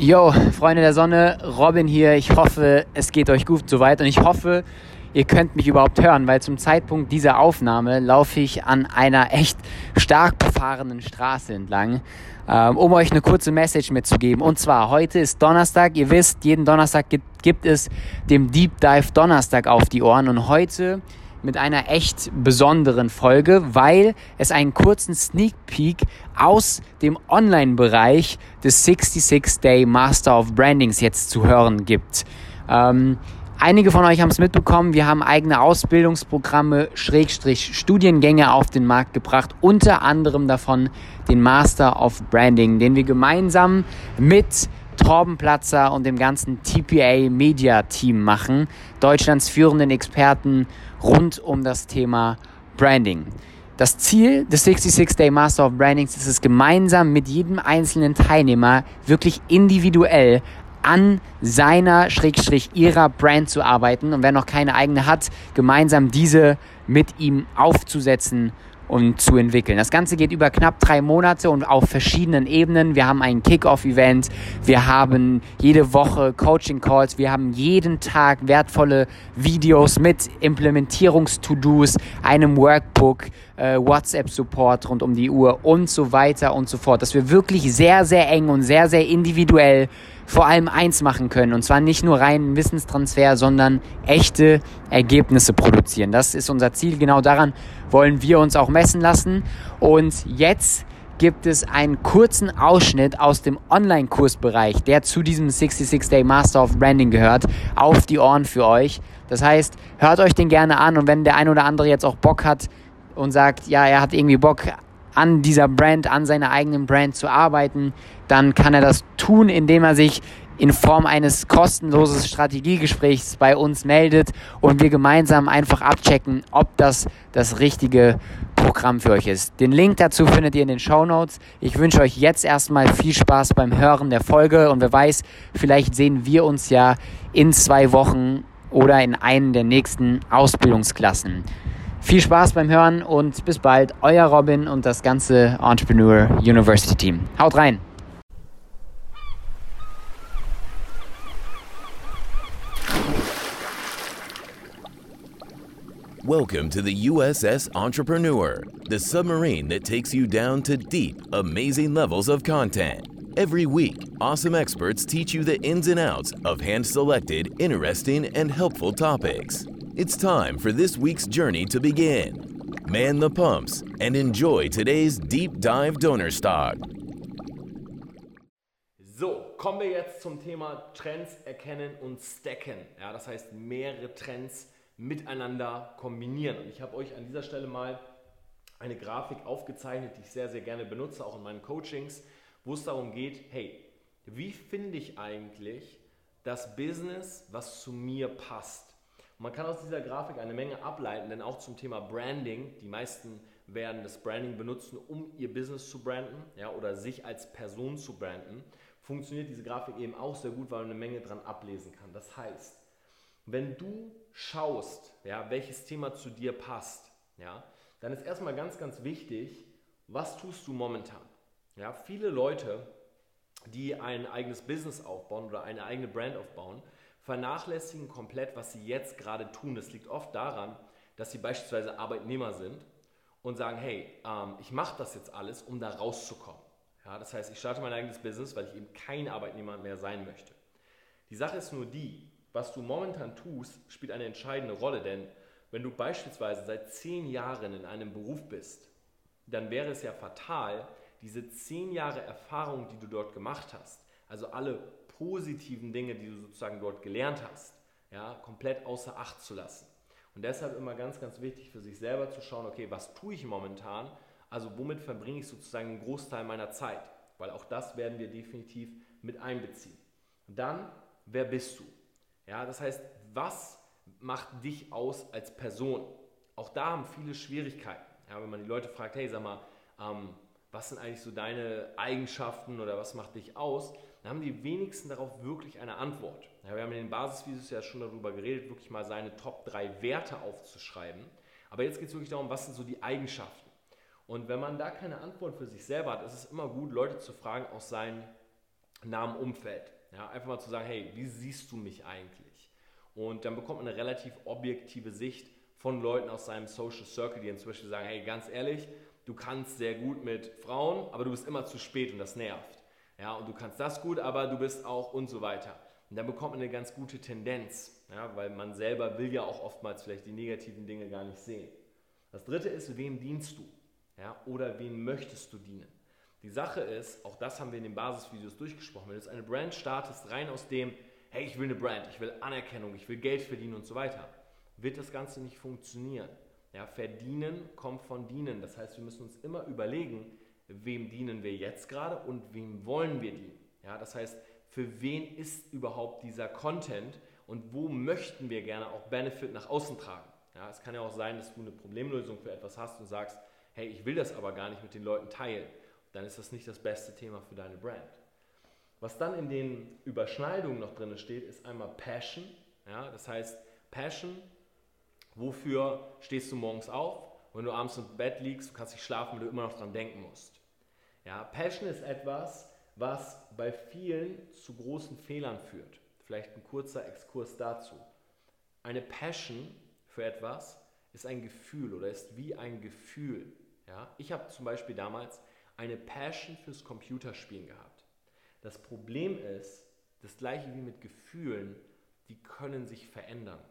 Yo, Freunde der Sonne, Robin hier. Ich hoffe, es geht euch gut soweit und ich hoffe, ihr könnt mich überhaupt hören, weil zum Zeitpunkt dieser Aufnahme laufe ich an einer echt stark befahrenen Straße entlang, ähm, um euch eine kurze Message mitzugeben. Und zwar, heute ist Donnerstag. Ihr wisst, jeden Donnerstag gibt, gibt es dem Deep Dive Donnerstag auf die Ohren und heute mit einer echt besonderen Folge, weil es einen kurzen Sneak Peek aus dem Online-Bereich des 66 Day Master of Brandings jetzt zu hören gibt. Ähm, Einige von euch haben es mitbekommen, wir haben eigene Ausbildungsprogramme, Schrägstrich Studiengänge auf den Markt gebracht, unter anderem davon den Master of Branding, den wir gemeinsam mit Torbenplatzer und dem ganzen TPA Media Team machen, Deutschlands führenden Experten rund um das Thema Branding. Das Ziel des 66 Day Master of Brandings ist es gemeinsam mit jedem einzelnen Teilnehmer wirklich individuell an seiner Schrägstrich ihrer Brand zu arbeiten und wer noch keine eigene hat, gemeinsam diese mit ihm aufzusetzen und zu entwickeln. Das Ganze geht über knapp drei Monate und auf verschiedenen Ebenen. Wir haben ein Kick-Off-Event, wir haben jede Woche Coaching-Calls, wir haben jeden Tag wertvolle Videos mit Implementierungs-To-Dos, einem Workbook, äh, WhatsApp-Support rund um die Uhr und so weiter und so fort. Dass wir wirklich sehr, sehr eng und sehr, sehr individuell vor allem eins machen können. Und zwar nicht nur reinen Wissenstransfer, sondern echte Ergebnisse produzieren. Das ist unser Ziel. Genau daran wollen wir uns auch messen lassen. Und jetzt gibt es einen kurzen Ausschnitt aus dem Online-Kursbereich, der zu diesem 66 Day Master of Branding gehört, auf die Ohren für euch. Das heißt, hört euch den gerne an und wenn der ein oder andere jetzt auch Bock hat und sagt, ja, er hat irgendwie Bock an dieser Brand, an seiner eigenen Brand zu arbeiten, dann kann er das tun, indem er sich in Form eines kostenlosen Strategiegesprächs bei uns meldet und wir gemeinsam einfach abchecken, ob das das richtige Programm für euch ist. Den Link dazu findet ihr in den Show Notes. Ich wünsche euch jetzt erstmal viel Spaß beim Hören der Folge und wer weiß, vielleicht sehen wir uns ja in zwei Wochen oder in einen der nächsten Ausbildungsklassen. Viel Spaß beim Hören und bis bald, euer Robin und das ganze Entrepreneur University Team. Haut rein! Welcome to the USS Entrepreneur, the submarine that takes you down to deep, amazing levels of content. Every week, awesome experts teach you the ins and outs of hand selected, interesting, and helpful topics. It's time for this week's journey to begin. Man the pumps and enjoy today's Deep Dive Donnerstag. So, kommen wir jetzt zum Thema Trends erkennen und stacken. Ja, das heißt, mehrere Trends miteinander kombinieren. Und ich habe euch an dieser Stelle mal eine Grafik aufgezeichnet, die ich sehr, sehr gerne benutze, auch in meinen Coachings, wo es darum geht, hey, wie finde ich eigentlich das Business, was zu mir passt? Man kann aus dieser Grafik eine Menge ableiten, denn auch zum Thema Branding, die meisten werden das Branding benutzen, um ihr Business zu branden ja, oder sich als Person zu branden, funktioniert diese Grafik eben auch sehr gut, weil man eine Menge dran ablesen kann. Das heißt, wenn du schaust, ja, welches Thema zu dir passt, ja, dann ist erstmal ganz, ganz wichtig, was tust du momentan? Ja, viele Leute, die ein eigenes Business aufbauen oder eine eigene Brand aufbauen, vernachlässigen komplett, was sie jetzt gerade tun. Das liegt oft daran, dass sie beispielsweise Arbeitnehmer sind und sagen, hey, ähm, ich mache das jetzt alles, um da rauszukommen. Ja, das heißt, ich starte mein eigenes Business, weil ich eben kein Arbeitnehmer mehr sein möchte. Die Sache ist nur die, was du momentan tust, spielt eine entscheidende Rolle, denn wenn du beispielsweise seit zehn Jahren in einem Beruf bist, dann wäre es ja fatal, diese zehn Jahre Erfahrung, die du dort gemacht hast, also alle positiven Dinge, die du sozusagen dort gelernt hast, ja, komplett außer Acht zu lassen. Und deshalb immer ganz, ganz wichtig für sich selber zu schauen, okay, was tue ich momentan? Also womit verbringe ich sozusagen einen Großteil meiner Zeit? Weil auch das werden wir definitiv mit einbeziehen. Dann, wer bist du? Ja, das heißt, was macht dich aus als Person? Auch da haben viele Schwierigkeiten. Ja, wenn man die Leute fragt, hey, sag mal, ähm, was sind eigentlich so deine Eigenschaften oder was macht dich aus? Dann haben die wenigsten darauf wirklich eine Antwort. Ja, wir haben in den Basisvideos ja schon darüber geredet, wirklich mal seine Top 3 Werte aufzuschreiben. Aber jetzt geht es wirklich darum, was sind so die Eigenschaften. Und wenn man da keine Antwort für sich selber hat, ist es immer gut, Leute zu fragen aus seinem nahem Umfeld. Ja, einfach mal zu sagen, hey, wie siehst du mich eigentlich? Und dann bekommt man eine relativ objektive Sicht von Leuten aus seinem Social Circle, die Beispiel sagen, hey, ganz ehrlich, du kannst sehr gut mit Frauen, aber du bist immer zu spät und das nervt. Ja, und du kannst das gut, aber du bist auch und so weiter. Und dann bekommt man eine ganz gute Tendenz, ja, weil man selber will ja auch oftmals vielleicht die negativen Dinge gar nicht sehen. Das dritte ist, wem dienst du? Ja, oder wen möchtest du dienen? Die Sache ist, auch das haben wir in den Basisvideos durchgesprochen, wenn du eine Brand startest, rein aus dem, hey, ich will eine Brand, ich will Anerkennung, ich will Geld verdienen und so weiter, wird das Ganze nicht funktionieren. Ja, verdienen kommt von dienen. Das heißt, wir müssen uns immer überlegen, wem dienen wir jetzt gerade und wem wollen wir dienen. Ja, das heißt, für wen ist überhaupt dieser Content und wo möchten wir gerne auch Benefit nach außen tragen. Ja, es kann ja auch sein, dass du eine Problemlösung für etwas hast und sagst, hey, ich will das aber gar nicht mit den Leuten teilen. Dann ist das nicht das beste Thema für deine Brand. Was dann in den Überschneidungen noch drin steht, ist einmal Passion. Ja, das heißt, Passion, wofür stehst du morgens auf? Wenn du abends im Bett liegst, du kannst nicht schlafen, weil du immer noch dran denken musst. Ja, Passion ist etwas, was bei vielen zu großen Fehlern führt. Vielleicht ein kurzer Exkurs dazu. Eine Passion für etwas ist ein Gefühl oder ist wie ein Gefühl. Ja? Ich habe zum Beispiel damals eine Passion fürs Computerspielen gehabt. Das Problem ist, das gleiche wie mit Gefühlen, die können sich verändern.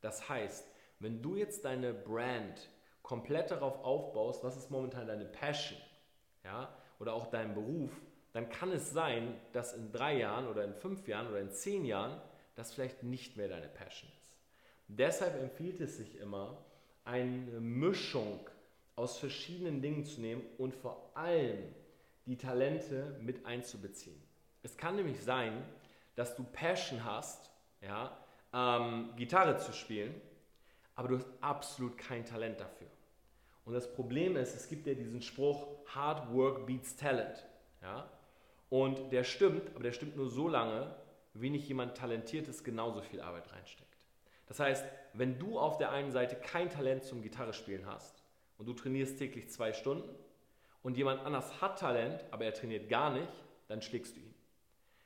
Das heißt, wenn du jetzt deine Brand komplett darauf aufbaust, was ist momentan deine Passion, ja, oder auch dein Beruf, dann kann es sein, dass in drei Jahren oder in fünf Jahren oder in zehn Jahren das vielleicht nicht mehr deine Passion ist. Deshalb empfiehlt es sich immer, eine Mischung aus verschiedenen Dingen zu nehmen und vor allem die Talente mit einzubeziehen. Es kann nämlich sein, dass du Passion hast, ja, ähm, Gitarre zu spielen, aber du hast absolut kein Talent dafür. Und das Problem ist, es gibt ja diesen Spruch, Hard Work beats Talent. Ja? Und der stimmt, aber der stimmt nur so lange, wie nicht jemand Talentiertes genauso viel Arbeit reinsteckt. Das heißt, wenn du auf der einen Seite kein Talent zum Gitarrespielen hast und du trainierst täglich zwei Stunden und jemand anders hat Talent, aber er trainiert gar nicht, dann schlägst du ihn.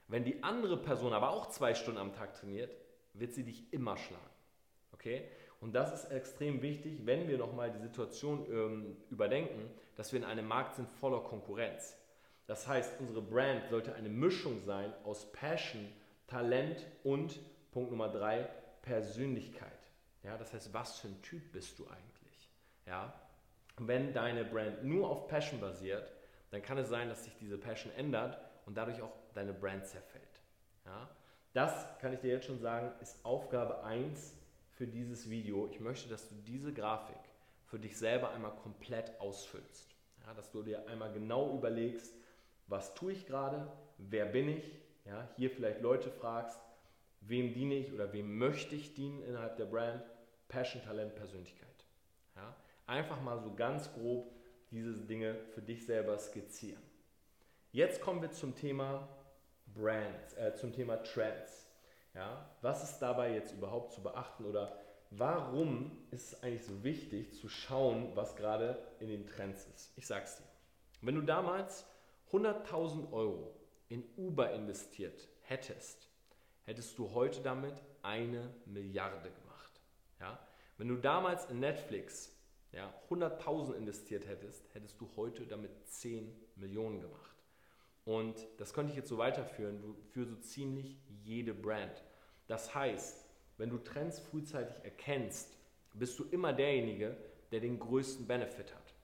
Wenn die andere Person aber auch zwei Stunden am Tag trainiert, wird sie dich immer schlagen. Okay? Und das ist extrem wichtig, wenn wir nochmal die Situation ähm, überdenken, dass wir in einem Markt sind voller Konkurrenz. Das heißt, unsere Brand sollte eine Mischung sein aus Passion, Talent und Punkt Nummer drei, Persönlichkeit. Ja, das heißt, was für ein Typ bist du eigentlich? Ja, wenn deine Brand nur auf Passion basiert, dann kann es sein, dass sich diese Passion ändert und dadurch auch deine Brand zerfällt. Ja, das kann ich dir jetzt schon sagen, ist Aufgabe 1 für dieses Video. Ich möchte, dass du diese Grafik für dich selber einmal komplett ausfüllst. Ja, dass du dir einmal genau überlegst, was tue ich gerade, wer bin ich, ja, hier vielleicht Leute fragst, wem diene ich oder wem möchte ich dienen innerhalb der Brand, Passion, Talent, Persönlichkeit. Ja, einfach mal so ganz grob diese Dinge für dich selber skizzieren. Jetzt kommen wir zum Thema Brands, äh, zum Thema Trends. Ja, was ist dabei jetzt überhaupt zu beachten oder warum ist es eigentlich so wichtig zu schauen, was gerade in den Trends ist? Ich sag's dir. Wenn du damals 100.000 Euro in Uber investiert hättest, hättest du heute damit eine Milliarde gemacht. Ja? Wenn du damals in Netflix ja, 100.000 investiert hättest, hättest du heute damit 10 Millionen gemacht. Und das könnte ich jetzt so weiterführen für so ziemlich jede Brand. Das heißt, wenn du Trends frühzeitig erkennst, bist du immer derjenige, der den größten Benefit hat.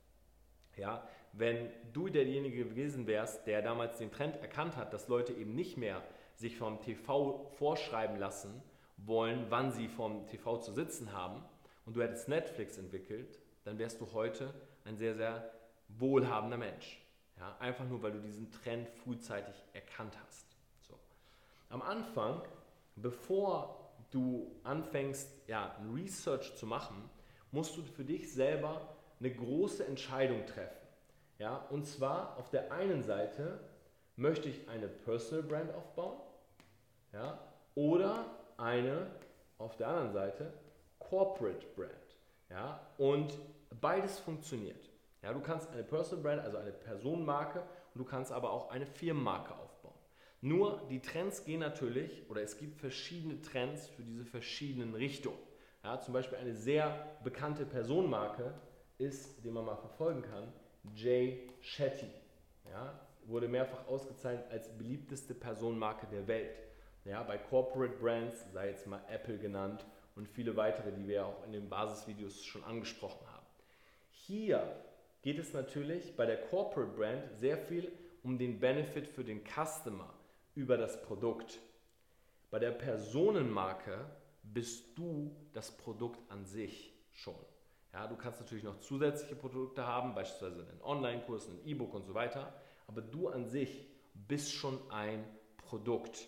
Ja, wenn du derjenige gewesen wärst, der damals den Trend erkannt hat, dass Leute eben nicht mehr sich vom TV vorschreiben lassen wollen, wann sie vom TV zu sitzen haben, und du hättest Netflix entwickelt, dann wärst du heute ein sehr, sehr wohlhabender Mensch. Ja, einfach nur, weil du diesen Trend frühzeitig erkannt hast. So. Am Anfang, bevor du anfängst, ja, Research zu machen, musst du für dich selber eine große Entscheidung treffen. Ja, und zwar auf der einen Seite möchte ich eine Personal Brand aufbauen ja, oder eine auf der anderen Seite Corporate Brand. Ja, und beides funktioniert. Ja, du kannst eine Personal Brand, also eine Personenmarke, und du kannst aber auch eine Firmenmarke aufbauen. Nur die Trends gehen natürlich, oder es gibt verschiedene Trends für diese verschiedenen Richtungen. Ja, zum Beispiel eine sehr bekannte Personenmarke ist, die man mal verfolgen kann, Jay Shetty. Ja, wurde mehrfach ausgezeichnet als beliebteste Personenmarke der Welt. Ja, bei Corporate Brands, sei jetzt mal Apple genannt und viele weitere, die wir auch in den Basisvideos schon angesprochen haben. Hier geht es natürlich bei der Corporate Brand sehr viel um den Benefit für den Customer über das Produkt. Bei der Personenmarke bist du das Produkt an sich schon. Ja, du kannst natürlich noch zusätzliche Produkte haben, beispielsweise einen Online-Kurs, ein E-Book und so weiter, aber du an sich bist schon ein Produkt.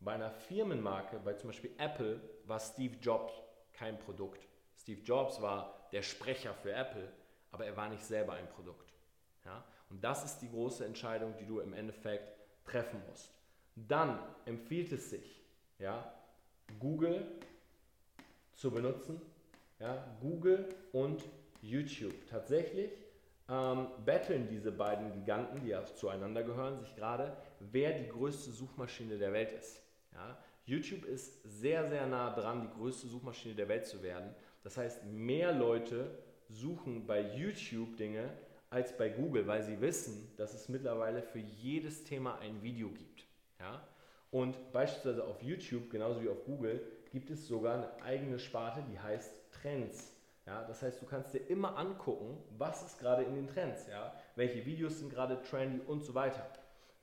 Bei einer Firmenmarke, bei zum Beispiel Apple, war Steve Jobs kein Produkt. Steve Jobs war der Sprecher für Apple, aber er war nicht selber ein Produkt. Ja? Und das ist die große Entscheidung, die du im Endeffekt treffen musst. Dann empfiehlt es sich, ja, Google zu benutzen, ja, Google und YouTube. Tatsächlich ähm, betteln diese beiden Giganten, die ja zueinander gehören, sich gerade, wer die größte Suchmaschine der Welt ist. Ja? YouTube ist sehr, sehr nah dran, die größte Suchmaschine der Welt zu werden. Das heißt, mehr Leute suchen bei YouTube Dinge als bei Google, weil sie wissen, dass es mittlerweile für jedes Thema ein Video gibt. Ja? Und beispielsweise auf YouTube, genauso wie auf Google, gibt es sogar eine eigene Sparte, die heißt Trends. Ja, das heißt, du kannst dir immer angucken, was ist gerade in den Trends, ja? welche Videos sind gerade trendy und so weiter.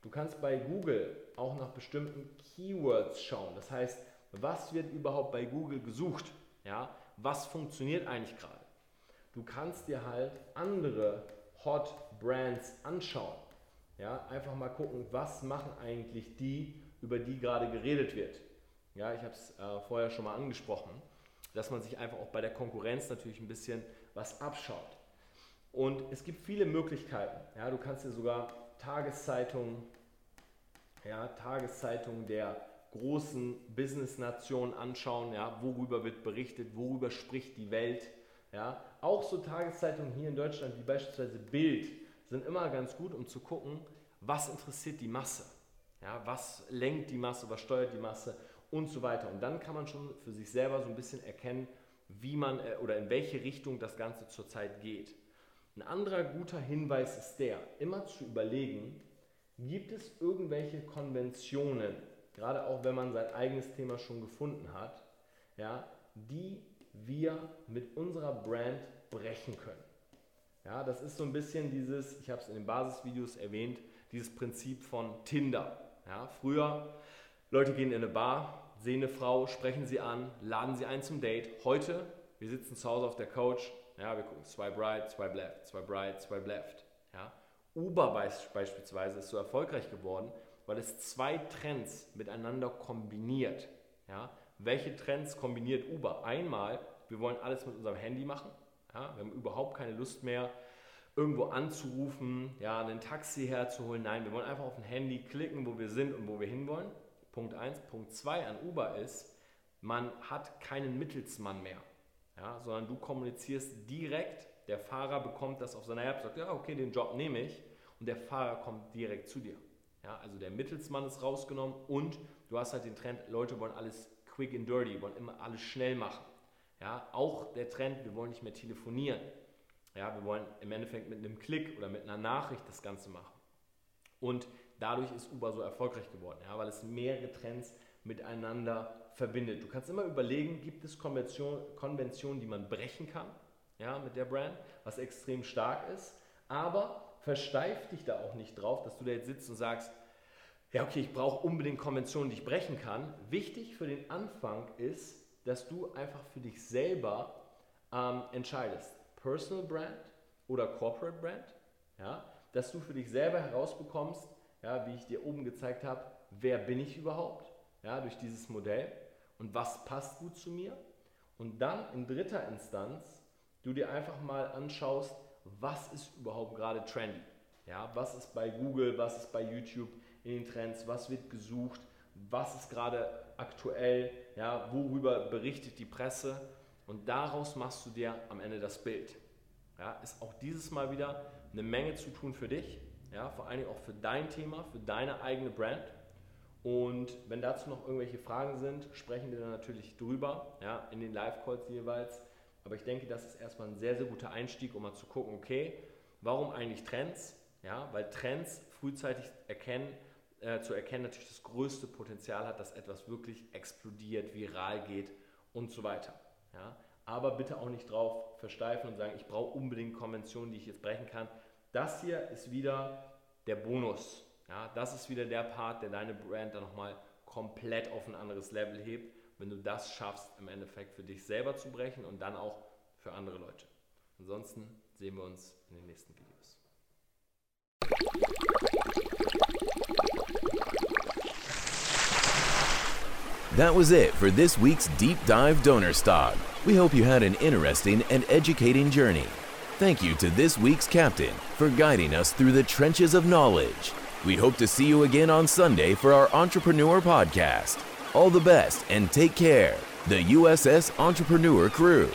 Du kannst bei Google auch nach bestimmten Keywords schauen. Das heißt, was wird überhaupt bei Google gesucht? Ja? Was funktioniert eigentlich gerade? Du kannst dir halt andere Hot Brands anschauen. Ja? Einfach mal gucken, was machen eigentlich die, über die gerade geredet wird. Ja, ich habe es äh, vorher schon mal angesprochen, dass man sich einfach auch bei der Konkurrenz natürlich ein bisschen was abschaut. Und es gibt viele Möglichkeiten. Ja, du kannst dir sogar Tageszeitungen, ja, Tageszeitungen der großen Business-Nationen anschauen, ja, worüber wird berichtet, worüber spricht die Welt. Ja. Auch so Tageszeitungen hier in Deutschland wie beispielsweise Bild sind immer ganz gut, um zu gucken, was interessiert die Masse. Ja, was lenkt die Masse, was steuert die Masse und so weiter. Und dann kann man schon für sich selber so ein bisschen erkennen, wie man äh, oder in welche Richtung das Ganze zurzeit geht. Ein anderer guter Hinweis ist der, immer zu überlegen, gibt es irgendwelche Konventionen, gerade auch wenn man sein eigenes Thema schon gefunden hat, ja, die wir mit unserer Brand brechen können. Ja, das ist so ein bisschen dieses, ich habe es in den Basisvideos erwähnt, dieses Prinzip von Tinder. Ja, früher, Leute gehen in eine Bar, sehen eine Frau, sprechen sie an, laden sie ein zum Date. Heute, wir sitzen zu Hause auf der Couch, ja, wir gucken swipe right, swipe left, swipe right, swipe left. Ja. Uber beispielsweise ist so erfolgreich geworden, weil es zwei Trends miteinander kombiniert. Ja. Welche Trends kombiniert Uber? Einmal, wir wollen alles mit unserem Handy machen. Ja. Wir haben überhaupt keine Lust mehr, irgendwo anzurufen, ja, ein Taxi herzuholen. Nein, wir wollen einfach auf ein Handy klicken, wo wir sind und wo wir hinwollen. Punkt 1. Punkt 2 an Uber ist, man hat keinen Mittelsmann mehr ja, sondern du kommunizierst direkt, der Fahrer bekommt das auf seiner App, sagt, ja, okay, den Job nehme ich und der Fahrer kommt direkt zu dir. Ja, also der Mittelsmann ist rausgenommen und du hast halt den Trend, Leute wollen alles quick and dirty, wollen immer alles schnell machen. Ja, auch der Trend, wir wollen nicht mehr telefonieren. Ja, wir wollen im Endeffekt mit einem Klick oder mit einer Nachricht das Ganze machen. Und dadurch ist Uber so erfolgreich geworden, ja, weil es mehrere Trends miteinander verbindet. Du kannst immer überlegen, gibt es Konventionen, Konventionen, die man brechen kann ja, mit der Brand, was extrem stark ist, aber versteif dich da auch nicht drauf, dass du da jetzt sitzt und sagst, ja okay, ich brauche unbedingt Konventionen, die ich brechen kann. Wichtig für den Anfang ist, dass du einfach für dich selber ähm, entscheidest, Personal Brand oder Corporate Brand, ja, dass du für dich selber herausbekommst, ja, wie ich dir oben gezeigt habe, wer bin ich überhaupt, ja, durch dieses Modell und was passt gut zu mir. Und dann in dritter Instanz du dir einfach mal anschaust, was ist überhaupt gerade trendy. Ja, was ist bei Google, was ist bei YouTube in den Trends, was wird gesucht, was ist gerade aktuell, ja, worüber berichtet die Presse und daraus machst du dir am Ende das Bild. Ja, ist auch dieses Mal wieder eine Menge zu tun für dich, ja, vor allen Dingen auch für dein Thema, für deine eigene Brand Und wenn dazu noch irgendwelche Fragen sind, sprechen wir dann natürlich drüber, ja, in den Live-Calls jeweils. Aber ich denke, das ist erstmal ein sehr, sehr guter Einstieg, um mal zu gucken, okay, warum eigentlich Trends? Ja, weil Trends frühzeitig erkennen, äh, zu erkennen natürlich das größte Potenzial hat, dass etwas wirklich explodiert, viral geht und so weiter. Ja, aber bitte auch nicht drauf versteifen und sagen, ich brauche unbedingt Konventionen, die ich jetzt brechen kann. Das hier ist wieder der Bonus. Ja, das ist wieder der Part, der deine Brand dann nochmal komplett auf ein anderes Level hebt, wenn du das schaffst, im Endeffekt für dich selber zu brechen und dann auch für andere Leute. Ansonsten sehen wir uns in den nächsten Videos. That was it for this week's Deep Dive Donor Stog. We hope you had an interesting and educating journey. Thank you to this week's captain for guiding us through the trenches of knowledge. We hope to see you again on Sunday for our Entrepreneur Podcast. All the best and take care. The USS Entrepreneur Crew.